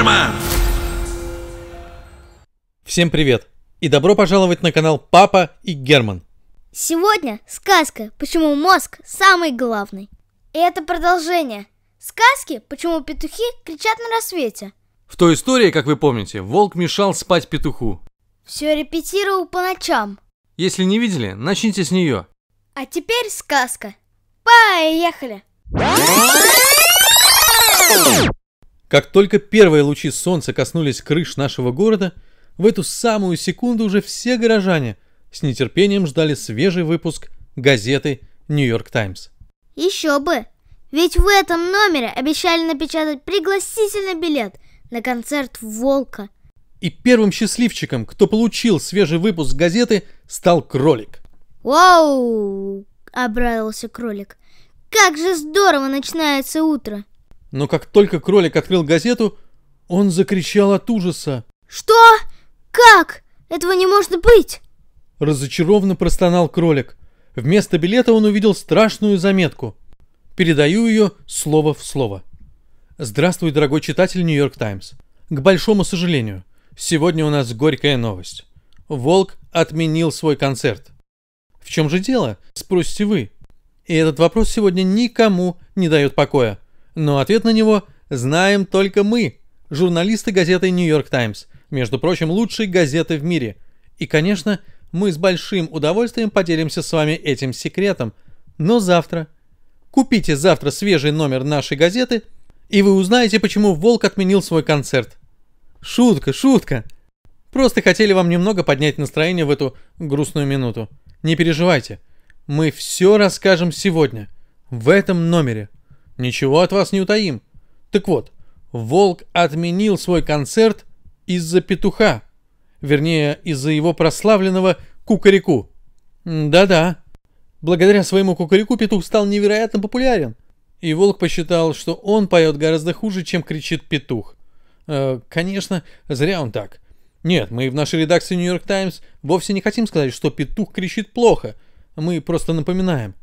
Герман! Всем привет! И добро пожаловать на канал Папа и Герман. Сегодня сказка «Почему мозг самый главный». И это продолжение сказки «Почему петухи кричат на рассвете». В той истории, как вы помните, волк мешал спать петуху. Все репетировал по ночам. Если не видели, начните с нее. А теперь сказка. Поехали! Как только первые лучи солнца коснулись крыш нашего города, в эту самую секунду уже все горожане с нетерпением ждали свежий выпуск газеты «Нью-Йорк Таймс». Еще бы! Ведь в этом номере обещали напечатать пригласительный билет на концерт «Волка». И первым счастливчиком, кто получил свежий выпуск газеты, стал кролик. «Вау!» — обрадовался кролик. «Как же здорово начинается утро!» Но как только кролик открыл газету, он закричал от ужаса. «Что? Как? Этого не может быть!» Разочарованно простонал кролик. Вместо билета он увидел страшную заметку. Передаю ее слово в слово. Здравствуй, дорогой читатель Нью-Йорк Таймс. К большому сожалению, сегодня у нас горькая новость. Волк отменил свой концерт. В чем же дело, спросите вы? И этот вопрос сегодня никому не дает покоя. Но ответ на него знаем только мы, журналисты газеты Нью-Йорк Таймс, между прочим, лучшей газеты в мире. И, конечно, мы с большим удовольствием поделимся с вами этим секретом. Но завтра. Купите завтра свежий номер нашей газеты, и вы узнаете, почему Волк отменил свой концерт. Шутка, шутка. Просто хотели вам немного поднять настроение в эту грустную минуту. Не переживайте. Мы все расскажем сегодня. В этом номере. Ничего от вас не утаим. Так вот, Волк отменил свой концерт из-за петуха. Вернее, из-за его прославленного кукареку. Да-да. Благодаря своему кукареку петух стал невероятно популярен. И Волк посчитал, что он поет гораздо хуже, чем кричит петух. Э, конечно, зря он так. Нет, мы в нашей редакции Нью-Йорк Таймс вовсе не хотим сказать, что петух кричит плохо. Мы просто напоминаем.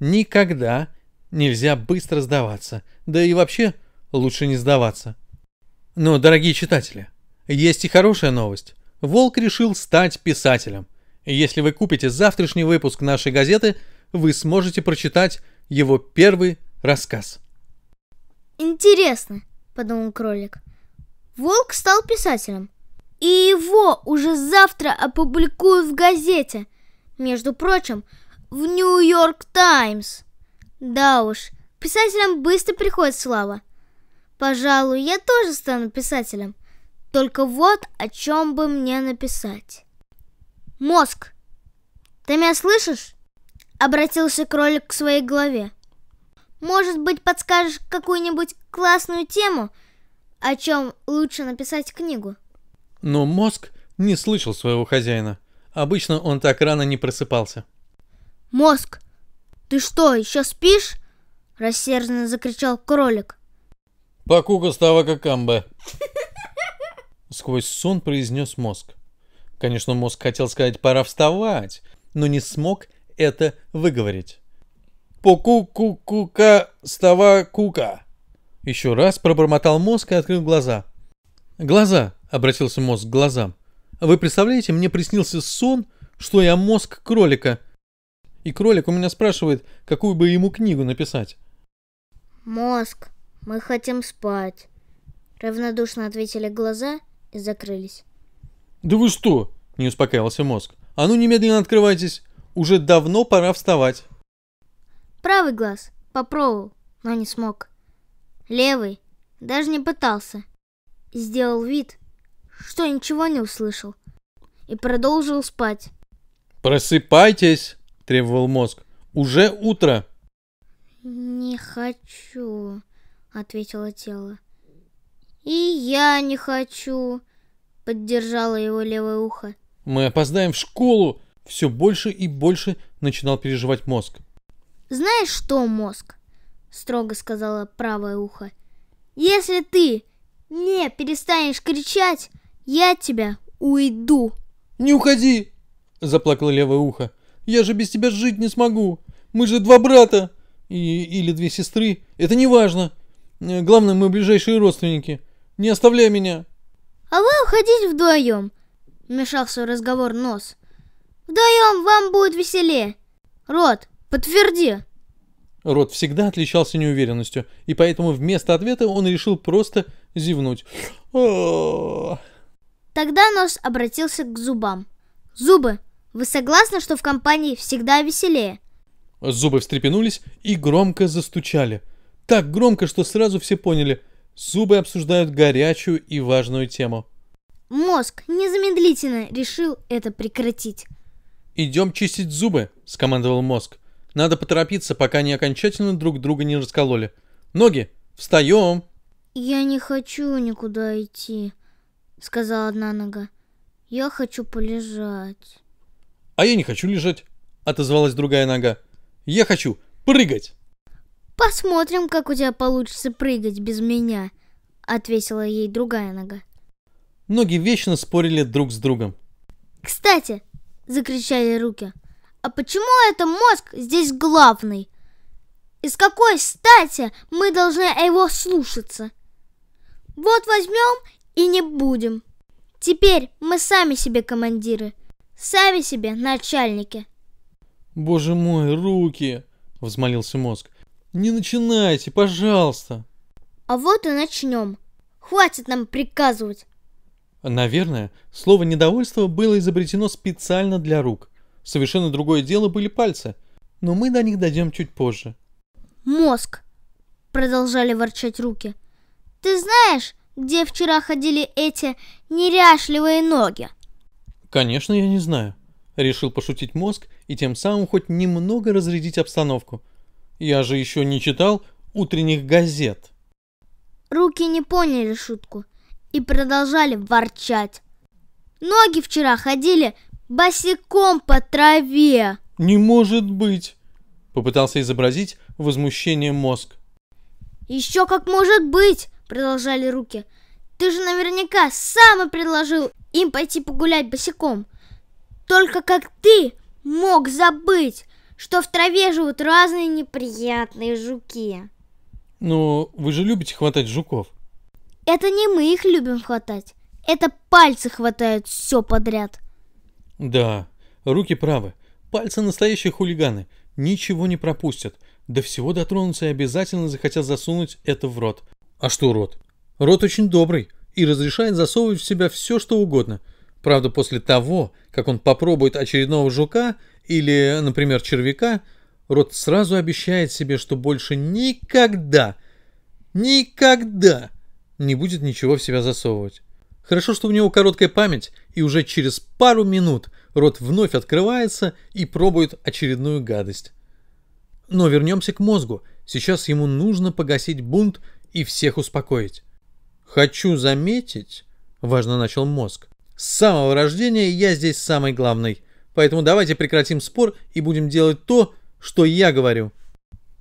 Никогда нельзя быстро сдаваться. Да и вообще лучше не сдаваться. Но, дорогие читатели, есть и хорошая новость. Волк решил стать писателем. Если вы купите завтрашний выпуск нашей газеты, вы сможете прочитать его первый рассказ. «Интересно», — подумал кролик. «Волк стал писателем, и его уже завтра опубликуют в газете. Между прочим, в Нью-Йорк Таймс. Да уж, писателям быстро приходит слава. Пожалуй, я тоже стану писателем. Только вот о чем бы мне написать. Мозг, ты меня слышишь? Обратился кролик к своей голове. Может быть, подскажешь какую-нибудь классную тему, о чем лучше написать книгу? Но мозг не слышал своего хозяина. Обычно он так рано не просыпался. Мозг, ты что, еще спишь? Рассерженно закричал кролик. Покука става какамбе. Сквозь сон произнес мозг. Конечно, мозг хотел сказать «пора вставать», но не смог это выговорить. «Поку-ку-ку-ка, става кука». Еще раз пробормотал мозг и открыл глаза. «Глаза», — обратился мозг к глазам. «Вы представляете, мне приснился сон, что я мозг кролика. И кролик у меня спрашивает, какую бы ему книгу написать». «Мозг, мы хотим спать», — равнодушно ответили глаза и закрылись. «Да вы что?» – не успокаивался мозг. «А ну немедленно открывайтесь! Уже давно пора вставать!» Правый глаз попробовал, но не смог. Левый даже не пытался. Сделал вид, что ничего не услышал. И продолжил спать. «Просыпайтесь!» – требовал мозг. «Уже утро!» «Не хочу», — ответило тело. «И я не хочу», — поддержало его левое ухо. «Мы опоздаем в школу!» Все больше и больше начинал переживать мозг. «Знаешь что, мозг?» — строго сказала правое ухо. «Если ты не перестанешь кричать, я тебя уйду». «Не уходи!» — заплакало левое ухо. «Я же без тебя жить не смогу! Мы же два брата! И, или две сестры, это не важно. Главное, мы ближайшие родственники. Не оставляй меня!» А вы уходите вдвоем, вмешался в разговор Нос. Вдвоем вам будет веселее. Рот, подтверди. Рот всегда отличался неуверенностью, и поэтому вместо ответа он решил просто зевнуть. Тогда Нос обратился к зубам. Зубы, вы согласны, что в компании всегда веселее? Зубы встрепенулись и громко застучали. Так громко, что сразу все поняли. Зубы обсуждают горячую и важную тему. Мозг незамедлительно решил это прекратить. «Идем чистить зубы», — скомандовал мозг. «Надо поторопиться, пока они окончательно друг друга не раскололи. Ноги, встаем!» «Я не хочу никуда идти», — сказала одна нога. «Я хочу полежать». «А я не хочу лежать», — отозвалась другая нога. «Я хочу прыгать!» «Посмотрим, как у тебя получится прыгать без меня», — ответила ей другая нога. Ноги вечно спорили друг с другом. «Кстати!» — закричали руки. «А почему это мозг здесь главный? И с какой стати мы должны его слушаться? Вот возьмем и не будем. Теперь мы сами себе командиры, сами себе начальники». «Боже мой, руки!» — взмолился мозг. «Не начинайте, пожалуйста!» «А вот и начнем. Хватит нам приказывать. Наверное, слово «недовольство» было изобретено специально для рук. Совершенно другое дело были пальцы, но мы до них дойдем чуть позже. Мозг, продолжали ворчать руки. Ты знаешь, где вчера ходили эти неряшливые ноги? Конечно, я не знаю. Решил пошутить мозг и тем самым хоть немного разрядить обстановку. Я же еще не читал утренних газет. Руки не поняли шутку и продолжали ворчать. Ноги вчера ходили босиком по траве. Не может быть! Попытался изобразить возмущение мозг. Еще как может быть, продолжали руки. Ты же наверняка сам и предложил им пойти погулять босиком. Только как ты мог забыть, что в траве живут разные неприятные жуки. Но вы же любите хватать жуков. Это не мы их любим хватать. Это пальцы хватают все подряд. Да, руки правы. Пальцы настоящие хулиганы. Ничего не пропустят. До всего дотронутся и обязательно захотят засунуть это в рот. А что рот? Рот очень добрый и разрешает засовывать в себя все, что угодно. Правда, после того, как он попробует очередного жука или, например, червяка, рот сразу обещает себе, что больше никогда, никогда не будет ничего в себя засовывать. Хорошо, что у него короткая память, и уже через пару минут рот вновь открывается и пробует очередную гадость. Но вернемся к мозгу. Сейчас ему нужно погасить бунт и всех успокоить. «Хочу заметить», — важно начал мозг, — «с самого рождения я здесь самый главный, поэтому давайте прекратим спор и будем делать то, что я говорю».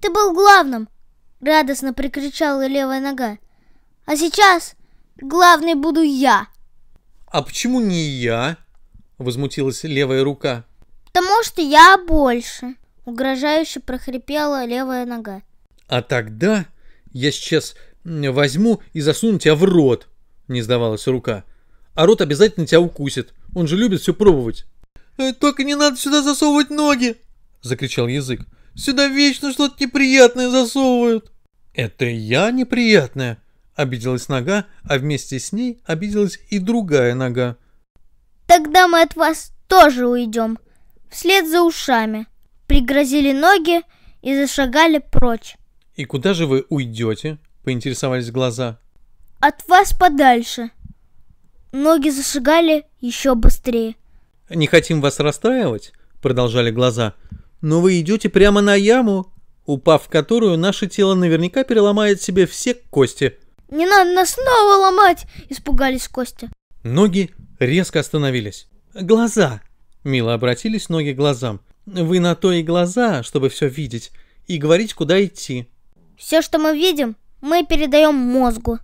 «Ты был главным!» — радостно прикричала левая нога. А сейчас главный буду я. А почему не я? Возмутилась левая рука. Потому что я больше. Угрожающе прохрипела левая нога. А тогда я сейчас возьму и засуну тебя в рот, не сдавалась рука. А рот обязательно тебя укусит. Он же любит все пробовать. «Э, только не надо сюда засовывать ноги, закричал язык. Сюда вечно что-то неприятное засовывают. Это я неприятная, Обиделась нога, а вместе с ней обиделась и другая нога. Тогда мы от вас тоже уйдем. Вслед за ушами. Пригрозили ноги и зашагали прочь. И куда же вы уйдете? Поинтересовались глаза. От вас подальше. Ноги зашагали еще быстрее. Не хотим вас расстраивать, продолжали глаза. Но вы идете прямо на яму, упав в которую наше тело наверняка переломает себе все кости. Не надо нас снова ломать!» – испугались Костя. Ноги резко остановились. «Глаза!» – мило обратились ноги к глазам. «Вы на то и глаза, чтобы все видеть, и говорить, куда идти». «Все, что мы видим, мы передаем мозгу».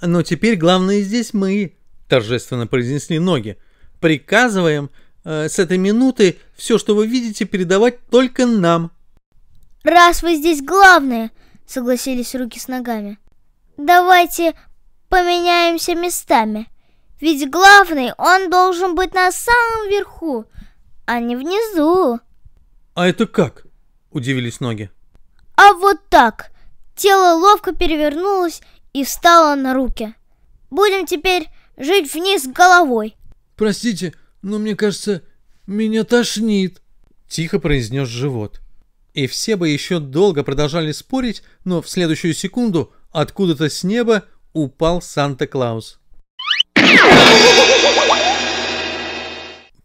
«Но теперь главное здесь мы», – торжественно произнесли ноги. «Приказываем э, с этой минуты все, что вы видите, передавать только нам». «Раз вы здесь главные», — согласились руки с ногами. Давайте поменяемся местами. Ведь главный, он должен быть на самом верху, а не внизу. А это как? Удивились ноги. А вот так. Тело ловко перевернулось и встало на руки. Будем теперь жить вниз головой. Простите, но мне кажется, меня тошнит. Тихо произнес живот. И все бы еще долго продолжали спорить, но в следующую секунду откуда-то с неба упал Санта-Клаус.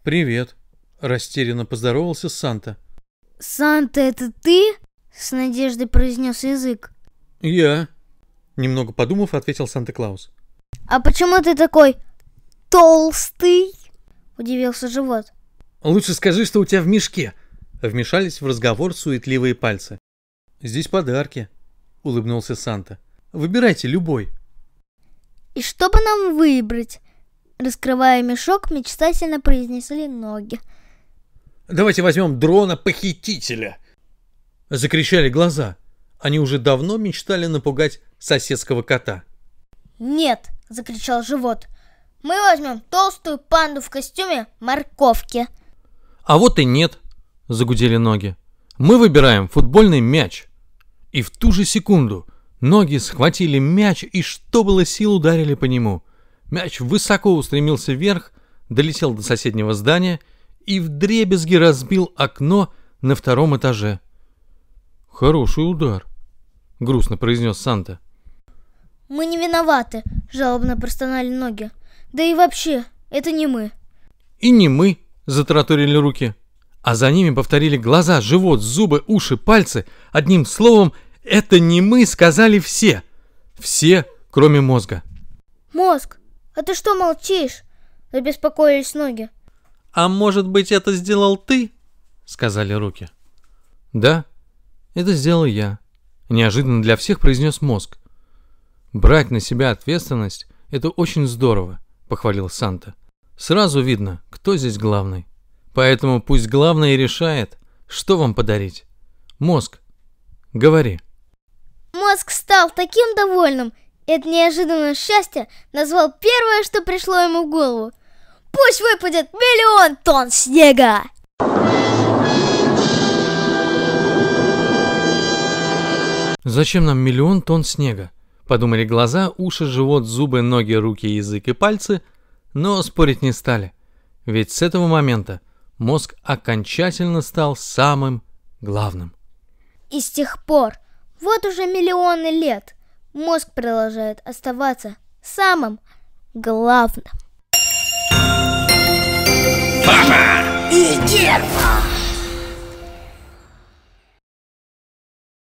«Привет», — растерянно поздоровался Санта. «Санта, это ты?» — с надеждой произнес язык. «Я», — немного подумав, ответил Санта-Клаус. «А почему ты такой толстый?» — удивился живот. «Лучше скажи, что у тебя в мешке», — вмешались в разговор суетливые пальцы. «Здесь подарки», — улыбнулся Санта. «Выбирайте любой». «И что бы нам выбрать?» Раскрывая мешок, мечтательно произнесли ноги. «Давайте возьмем дрона-похитителя!» Закричали глаза. Они уже давно мечтали напугать соседского кота. «Нет!» — закричал живот. «Мы возьмем толстую панду в костюме морковки!» «А вот и нет!» — загудели ноги. «Мы выбираем футбольный мяч!» И в ту же секунду ноги схватили мяч и что было сил ударили по нему. Мяч высоко устремился вверх, долетел до соседнего здания и вдребезги разбил окно на втором этаже. «Хороший удар», — грустно произнес Санта. «Мы не виноваты», — жалобно простонали ноги. «Да и вообще, это не мы». «И не мы», — затараторили руки. А за ними повторили глаза, живот, зубы, уши, пальцы. Одним словом, это не мы, сказали все. Все, кроме мозга. «Мозг, а ты что молчишь?» — забеспокоились ноги. «А может быть, это сделал ты?» — сказали руки. «Да, это сделал я», — неожиданно для всех произнес мозг. «Брать на себя ответственность — это очень здорово», — похвалил Санта. «Сразу видно, кто здесь главный. Поэтому пусть главный решает, что вам подарить. Мозг, говори». Мозг стал таким довольным, это неожиданное счастье назвал первое, что пришло ему в голову. Пусть выпадет миллион тонн снега! Зачем нам миллион тонн снега? Подумали глаза, уши, живот, зубы, ноги, руки, язык и пальцы, но спорить не стали. Ведь с этого момента мозг окончательно стал самым главным. И с тех пор, вот уже миллионы лет, мозг продолжает оставаться самым главным. Папа и Герман!